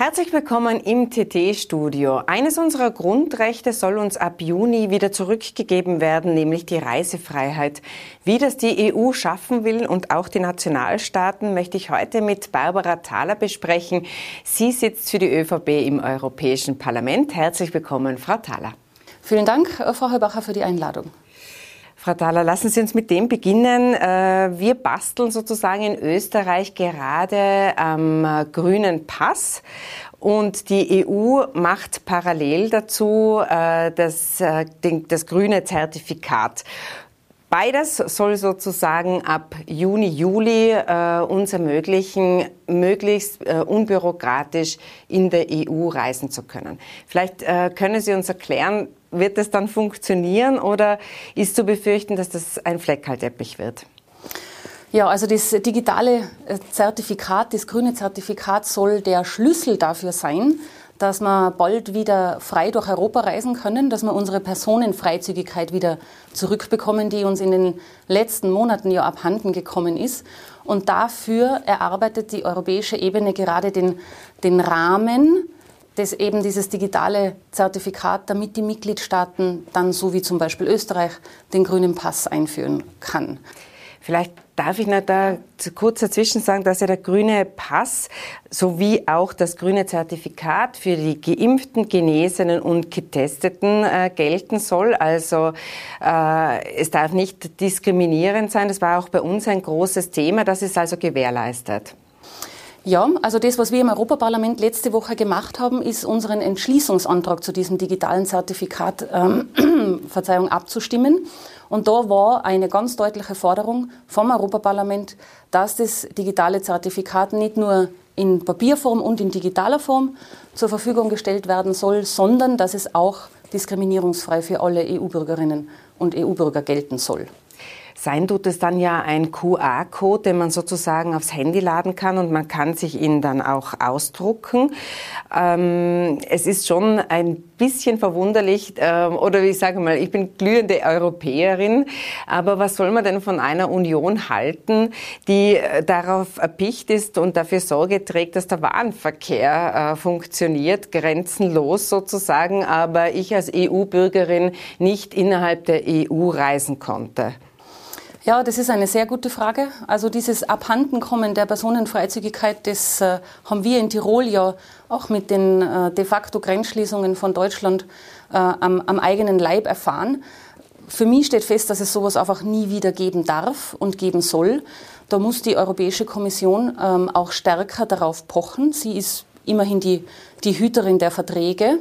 Herzlich willkommen im TT-Studio. Eines unserer Grundrechte soll uns ab Juni wieder zurückgegeben werden, nämlich die Reisefreiheit. Wie das die EU schaffen will und auch die Nationalstaaten, möchte ich heute mit Barbara Thaler besprechen. Sie sitzt für die ÖVP im Europäischen Parlament. Herzlich willkommen, Frau Thaler. Vielen Dank, Frau Heubacher, für die Einladung. Frau Thaler, lassen Sie uns mit dem beginnen. Äh, wir basteln sozusagen in Österreich gerade am grünen Pass. Und die EU macht parallel dazu äh, das, äh, das grüne Zertifikat. Beides soll sozusagen ab Juni, Juli äh, uns ermöglichen, möglichst äh, unbürokratisch in der EU reisen zu können. Vielleicht äh, können Sie uns erklären, wird das dann funktionieren oder ist zu befürchten, dass das ein Fleckerlteppich wird? Ja, also das digitale äh, Zertifikat, das grüne Zertifikat soll der Schlüssel dafür sein, dass wir bald wieder frei durch Europa reisen können, dass wir unsere Personenfreizügigkeit wieder zurückbekommen, die uns in den letzten Monaten ja abhanden gekommen ist. Und dafür erarbeitet die europäische Ebene gerade den, den Rahmen, des eben dieses digitale Zertifikat, damit die Mitgliedstaaten dann, so wie zum Beispiel Österreich, den grünen Pass einführen kann. Vielleicht darf ich noch da kurz dazwischen sagen, dass ja der grüne Pass sowie auch das grüne Zertifikat für die Geimpften, Genesenen und Getesteten äh, gelten soll. Also äh, es darf nicht diskriminierend sein. Das war auch bei uns ein großes Thema. Das ist also gewährleistet. Ja, also das, was wir im Europaparlament letzte Woche gemacht haben, ist unseren Entschließungsantrag zu diesem digitalen Zertifikat ähm, Verzeihung abzustimmen. Und da war eine ganz deutliche Forderung vom Europaparlament, dass das digitale Zertifikat nicht nur in Papierform und in digitaler Form zur Verfügung gestellt werden soll, sondern dass es auch diskriminierungsfrei für alle EU-Bürgerinnen und EU-Bürger gelten soll. Sein tut es dann ja ein QR-Code, den man sozusagen aufs Handy laden kann und man kann sich ihn dann auch ausdrucken. Ähm, es ist schon ein bisschen verwunderlich, ähm, oder ich sage mal, ich bin glühende Europäerin, aber was soll man denn von einer Union halten, die äh, darauf erpicht ist und dafür Sorge trägt, dass der Warenverkehr äh, funktioniert, grenzenlos sozusagen, aber ich als EU-Bürgerin nicht innerhalb der EU reisen konnte? Ja, das ist eine sehr gute Frage. Also dieses Abhandenkommen der Personenfreizügigkeit, das äh, haben wir in Tirol ja auch mit den äh, de facto Grenzschließungen von Deutschland äh, am, am, eigenen Leib erfahren. Für mich steht fest, dass es sowas einfach nie wieder geben darf und geben soll. Da muss die Europäische Kommission ähm, auch stärker darauf pochen. Sie ist immerhin die, die Hüterin der Verträge.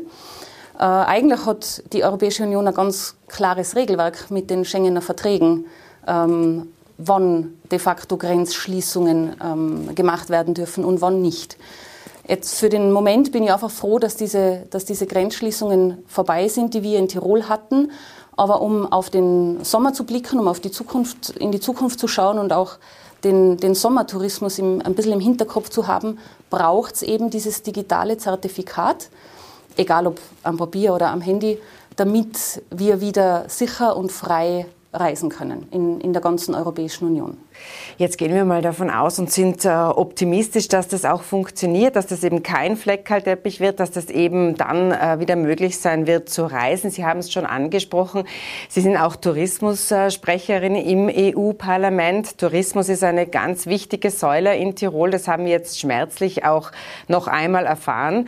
Äh, eigentlich hat die Europäische Union ein ganz klares Regelwerk mit den Schengener Verträgen ähm, wann de facto Grenzschließungen ähm, gemacht werden dürfen und wann nicht. Jetzt für den Moment bin ich einfach froh, dass diese, dass diese Grenzschließungen vorbei sind, die wir in Tirol hatten. Aber um auf den Sommer zu blicken, um auf die Zukunft, in die Zukunft zu schauen und auch den, den Sommertourismus im, ein bisschen im Hinterkopf zu haben, braucht es eben dieses digitale Zertifikat, egal ob am Papier oder am Handy, damit wir wieder sicher und frei reisen können in, in der ganzen Europäischen Union. Jetzt gehen wir mal davon aus und sind äh, optimistisch, dass das auch funktioniert, dass das eben kein Fleckkalteppich wird, dass das eben dann äh, wieder möglich sein wird zu reisen. Sie haben es schon angesprochen. Sie sind auch Tourismussprecherin im EU-Parlament. Tourismus ist eine ganz wichtige Säule in Tirol. Das haben wir jetzt schmerzlich auch noch einmal erfahren.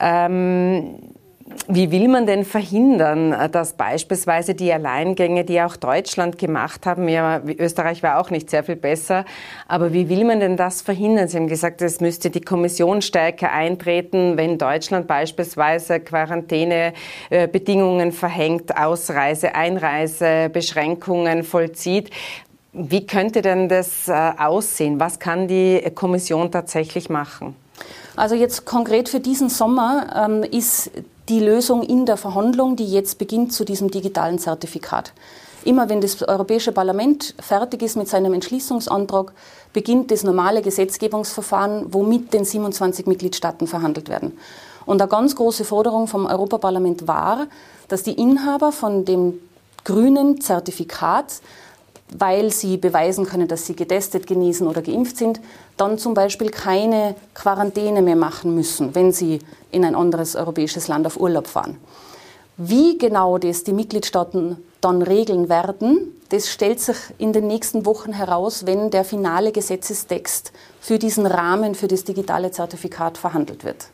Ähm, wie will man denn verhindern, dass beispielsweise die Alleingänge, die auch Deutschland gemacht haben, ja, Österreich war auch nicht sehr viel besser, aber wie will man denn das verhindern? Sie haben gesagt, es müsste die Kommission stärker eintreten, wenn Deutschland beispielsweise Quarantänebedingungen verhängt, Ausreise, Einreise, Beschränkungen vollzieht. Wie könnte denn das äh, aussehen? Was kann die Kommission tatsächlich machen? Also jetzt konkret für diesen Sommer ähm, ist die Lösung in der Verhandlung, die jetzt beginnt zu diesem digitalen Zertifikat. Immer wenn das Europäische Parlament fertig ist mit seinem Entschließungsantrag, beginnt das normale Gesetzgebungsverfahren, womit den 27 Mitgliedstaaten verhandelt werden. Und eine ganz große Forderung vom Europaparlament war, dass die Inhaber von dem grünen Zertifikat weil sie beweisen können, dass sie getestet, genesen oder geimpft sind, dann zum Beispiel keine Quarantäne mehr machen müssen, wenn sie in ein anderes europäisches Land auf Urlaub fahren. Wie genau das die Mitgliedstaaten dann regeln werden, das stellt sich in den nächsten Wochen heraus, wenn der finale Gesetzestext für diesen Rahmen für das digitale Zertifikat verhandelt wird.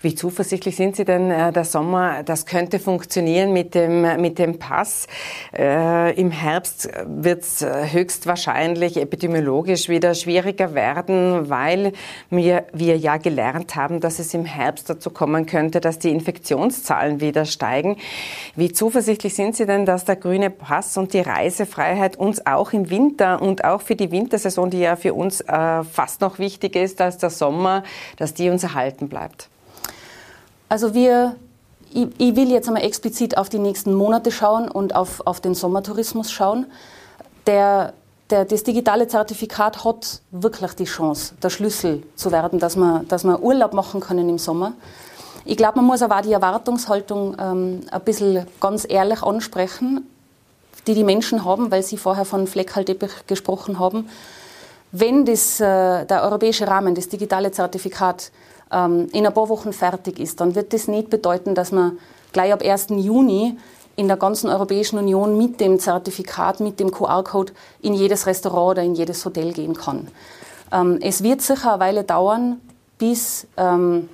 Wie zuversichtlich sind Sie denn, äh, der Sommer, das könnte funktionieren mit dem, mit dem Pass? Äh, Im Herbst wird es äh, höchstwahrscheinlich epidemiologisch wieder schwieriger werden, weil wir, wir ja gelernt haben, dass es im Herbst dazu kommen könnte, dass die Infektionszahlen wieder steigen. Wie zuversichtlich sind Sie denn, dass der grüne Pass und die Reisefreiheit uns auch im Winter und auch für die Wintersaison, die ja für uns äh, fast noch wichtiger ist als der Sommer, dass die uns erhalten bleibt? Also wir, ich, ich, will jetzt einmal explizit auf die nächsten Monate schauen und auf, auf den Sommertourismus schauen. Der, der, das digitale Zertifikat hat wirklich die Chance, der Schlüssel zu werden, dass man, dass man Urlaub machen können im Sommer. Ich glaube, man muss aber auch die Erwartungshaltung ähm, ein bisschen ganz ehrlich ansprechen, die die Menschen haben, weil sie vorher von Fleckhalteppich gesprochen haben. Wenn das, äh, der europäische Rahmen, das digitale Zertifikat ähm, in ein paar Wochen fertig ist, dann wird das nicht bedeuten, dass man gleich ab 1. Juni in der ganzen Europäischen Union mit dem Zertifikat, mit dem QR-Code in jedes Restaurant oder in jedes Hotel gehen kann. Ähm, es wird sicher eine Weile dauern, bis, ähm,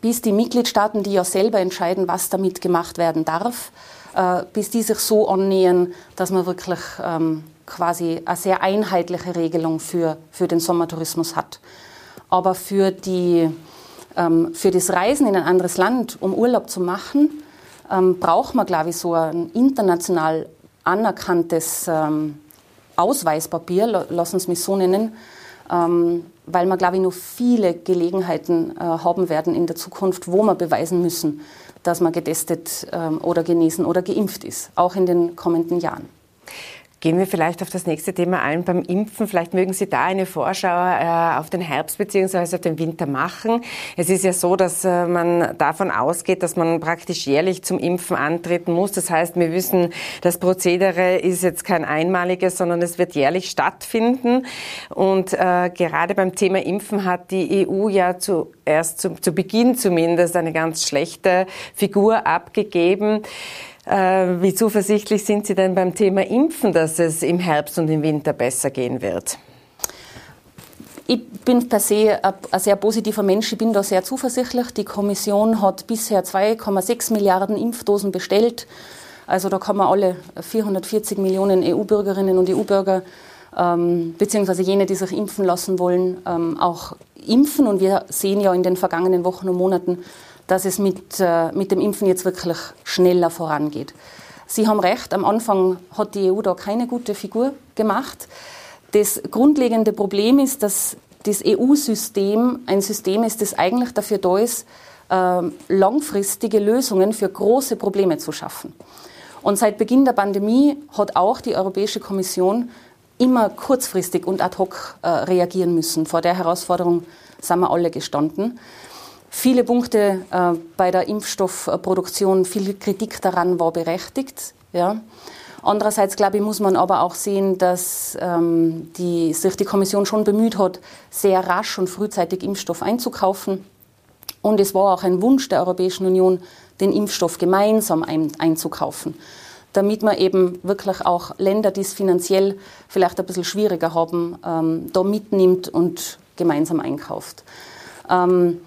bis die Mitgliedstaaten, die ja selber entscheiden, was damit gemacht werden darf, äh, bis die sich so annähern, dass man wirklich ähm, quasi eine sehr einheitliche Regelung für, für den Sommertourismus hat. Aber für die ähm, für das Reisen in ein anderes Land, um Urlaub zu machen, ähm, braucht man, glaube ich, so ein international anerkanntes ähm, Ausweispapier, lassen Sie mich so nennen, weil wir, glaube ich, noch viele Gelegenheiten äh, haben werden in der Zukunft, wo wir beweisen müssen, dass man getestet oder genesen oder geimpft ist, auch in den kommenden Jahren. Gehen wir vielleicht auf das nächste Thema ein beim Impfen. Vielleicht mögen Sie da eine Vorschau äh, auf den Herbst bzw. auf den Winter machen. Es ist ja so, dass äh, man davon ausgeht, dass man praktisch jährlich zum Impfen antreten muss. Das heißt, wir wissen, das Prozedere ist jetzt kein einmaliges, sondern es wird jährlich stattfinden. Und äh, gerade beim Thema Impfen hat die EU ja zuerst zu, zu Beginn zumindest eine ganz schlechte Figur abgegeben. Äh, wie zuversichtlich sind Sie denn beim Thema Impfen, dass es im Herbst und im Winter besser gehen wird? Ich bin per se ein sehr positiver Mensch. Ich bin da sehr zuversichtlich. Die Kommission hat bisher 2,6 Milliarden Impfdosen bestellt. Also da kann man alle 440 Millionen EU-Bürgerinnen und EU-Bürger ähm, beziehungsweise jene, die sich impfen lassen wollen, ähm, auch impfen. Und wir sehen ja in den vergangenen Wochen und Monaten, dass es mit, äh, mit dem Impfen jetzt wirklich schneller vorangeht. Sie haben recht, am Anfang hat die EU da keine gute Figur gemacht. Das grundlegende Problem ist, dass das EU-System ein System ist, das eigentlich dafür da ist, äh, langfristige Lösungen für große Probleme zu schaffen. Und seit Beginn der Pandemie hat auch die Europäische Kommission immer kurzfristig und ad hoc äh, reagieren müssen. Vor der Herausforderung sind wir alle gestanden viele Punkte äh, bei der Impfstoffproduktion, viel Kritik daran war berechtigt. Ja. Andererseits, glaube ich, muss man aber auch sehen, dass ähm, die, sich die Kommission schon bemüht hat, sehr rasch und frühzeitig Impfstoff einzukaufen. Und es war auch ein Wunsch der Europäischen Union, den Impfstoff gemeinsam ein, einzukaufen, damit man eben wirklich auch Länder, die es finanziell vielleicht ein bisschen schwieriger haben, ähm, da mitnimmt und gemeinsam einkauft. Ähm,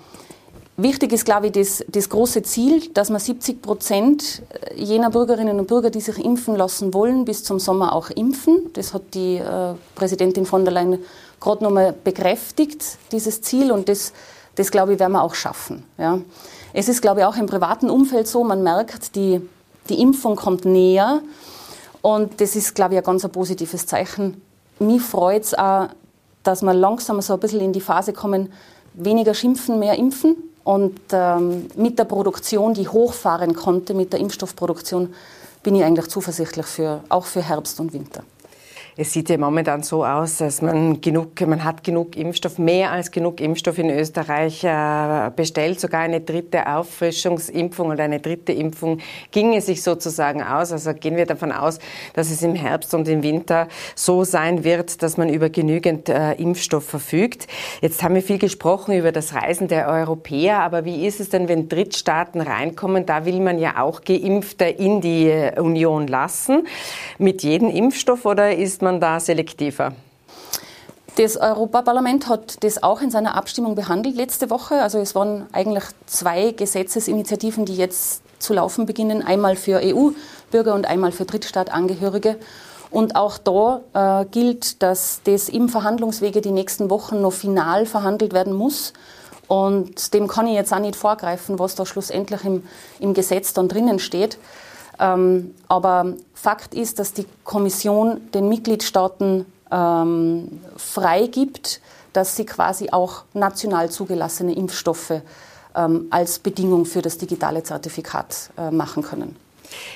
Wichtig ist, glaube ich, das, das, große Ziel, dass man 70 Prozent jener Bürgerinnen und Bürger, die sich impfen lassen wollen, bis zum Sommer auch impfen. Das hat die äh, Präsidentin von der Leyen gerade nochmal bekräftigt, dieses Ziel. Und das, das, glaube ich, werden wir auch schaffen. Ja. Es ist, glaube ich, auch im privaten Umfeld so, man merkt, die, die Impfung kommt näher. Und das ist, glaube ich, ein ganz ein positives Zeichen. Mich freut es auch, dass wir langsam so ein bisschen in die Phase kommen, weniger schimpfen, mehr impfen. Und ähm, mit der Produktion, die hochfahren konnte, mit der Impfstoffproduktion, bin ich eigentlich zuversichtlich für, auch für Herbst und Winter. Es sieht ja momentan so aus, dass man genug, man hat genug Impfstoff, mehr als genug Impfstoff in Österreich äh, bestellt. Sogar eine dritte Auffrischungsimpfung oder eine dritte Impfung ginge sich sozusagen aus. Also gehen wir davon aus, dass es im Herbst und im Winter so sein wird, dass man über genügend äh, Impfstoff verfügt. Jetzt haben wir viel gesprochen über das Reisen der Europäer, aber wie ist es denn, wenn Drittstaaten reinkommen? Da will man ja auch Geimpfte in die Union lassen. Mit jedem Impfstoff oder ist man man da selektiver? Das Europaparlament hat das auch in seiner Abstimmung behandelt letzte Woche. Also es waren eigentlich zwei Gesetzesinitiativen, die jetzt zu laufen beginnen. Einmal für EU-Bürger und einmal für Drittstaatangehörige. Und auch da äh, gilt, dass das im Verhandlungswege die nächsten Wochen noch final verhandelt werden muss. Und dem kann ich jetzt auch nicht vorgreifen, was da schlussendlich im, im Gesetz dann drinnen steht. Ähm, aber Fakt ist, dass die Kommission den Mitgliedstaaten ähm, freigibt, dass sie quasi auch national zugelassene Impfstoffe ähm, als Bedingung für das digitale Zertifikat äh, machen können.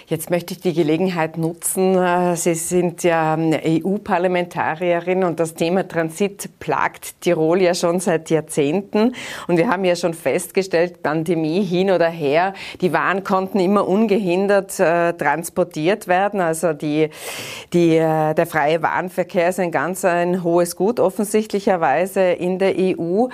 Jetzt möchte ich die Gelegenheit nutzen. Äh, Sie sind ja EU-Parlamentarierin und das Thema Transit plagt Tirol ja schon seit Jahrzehnten. Und wir haben ja schon festgestellt, Pandemie hin oder her, die Waren konnten immer ungehindert äh, transportiert werden. Also die, die, äh, der freie Warenverkehr ist ein ganz ein hohes Gut offensichtlicherweise in der EU.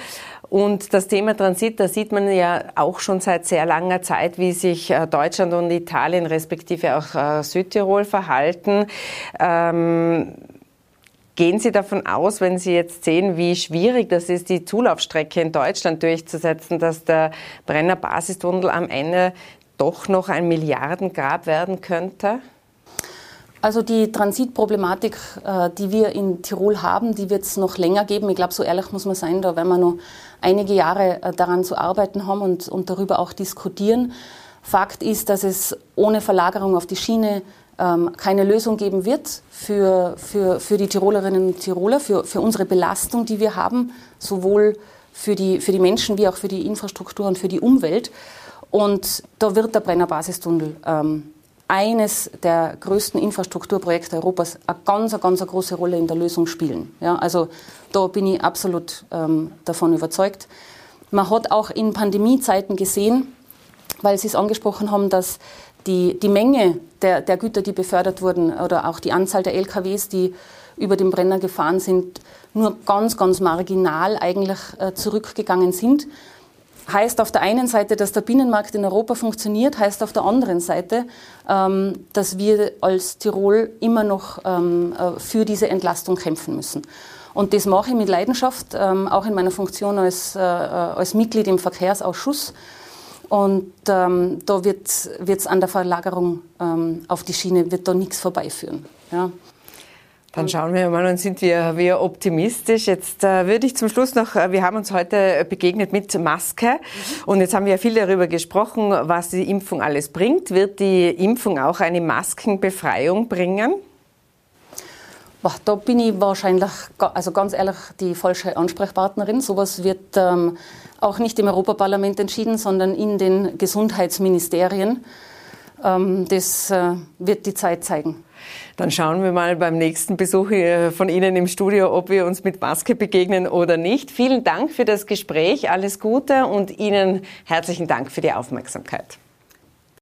Und das Thema Transit, da sieht man ja auch schon seit sehr langer Zeit, wie sich äh, Deutschland und Italien respektive auch äh, Südtirol verhalten. Ähm, Gehen Sie davon aus, wenn Sie jetzt sehen, wie schwierig das ist, die Zulaufstrecke in Deutschland durchzusetzen, dass der Brenner Basistunnel am Ende doch noch ein Milliardengrab werden könnte? Also die Transitproblematik, äh, die wir in Tirol haben, die wird es noch länger geben. Ich glaube, so ehrlich muss man sein, da werden wir noch einige Jahre äh, daran zu arbeiten haben und, und darüber auch diskutieren. Fakt ist, dass es ohne Verlagerung auf die Schiene ähm, keine Lösung geben wird für, für, für die Tirolerinnen und Tiroler, für, für unsere Belastung, die wir haben, sowohl für die, für die Menschen wie auch für die Infrastruktur und für die Umwelt. Und da wird der Brenner Basistunnel ähm, eines der größten Infrastrukturprojekte Europas eine ganz, ganz eine große Rolle in der Lösung spielen. Ja, also da bin ich absolut ähm, davon überzeugt. Man hat auch in Pandemiezeiten gesehen, weil Sie es angesprochen haben, dass die, die Menge der, der Güter, die befördert wurden, oder auch die Anzahl der LKWs, die über den Brenner gefahren sind, nur ganz, ganz marginal eigentlich äh, zurückgegangen sind heißt auf der einen Seite, dass der Binnenmarkt in Europa funktioniert, heißt auf der anderen Seite, ähm, dass wir als Tirol immer noch ähm, äh, für diese Entlastung kämpfen müssen. Und das mache ich mit Leidenschaft, ähm, auch in meiner Funktion als, äh, als Mitglied im Verkehrsausschuss. Und ähm, da wird es an der Verlagerung ähm, auf die Schiene wird da nichts vorbeiführen. Ja. Dann schauen wir mal und sind wir, wir optimistisch. Jetzt äh, würde ich zum Schluss noch, äh, wir haben uns heute begegnet mit Maske und jetzt haben wir viel darüber gesprochen, was die Impfung alles bringt. Wird die Impfung auch eine Maskenbefreiung bringen? Boah, da bin ich wahrscheinlich, also ganz ehrlich, die falsche Ansprechpartnerin. Sowas wird ähm, auch nicht im Europaparlament entschieden, sondern in den Gesundheitsministerien. Ähm, das äh, wird die Zeit zeigen. Dann schauen wir mal beim nächsten Besuch äh, von Ihnen im Studio, ob wir uns mit Maske begegnen oder nicht. Vielen Dank für das Gespräch, alles Gute und Ihnen herzlichen Dank für die Aufmerksamkeit.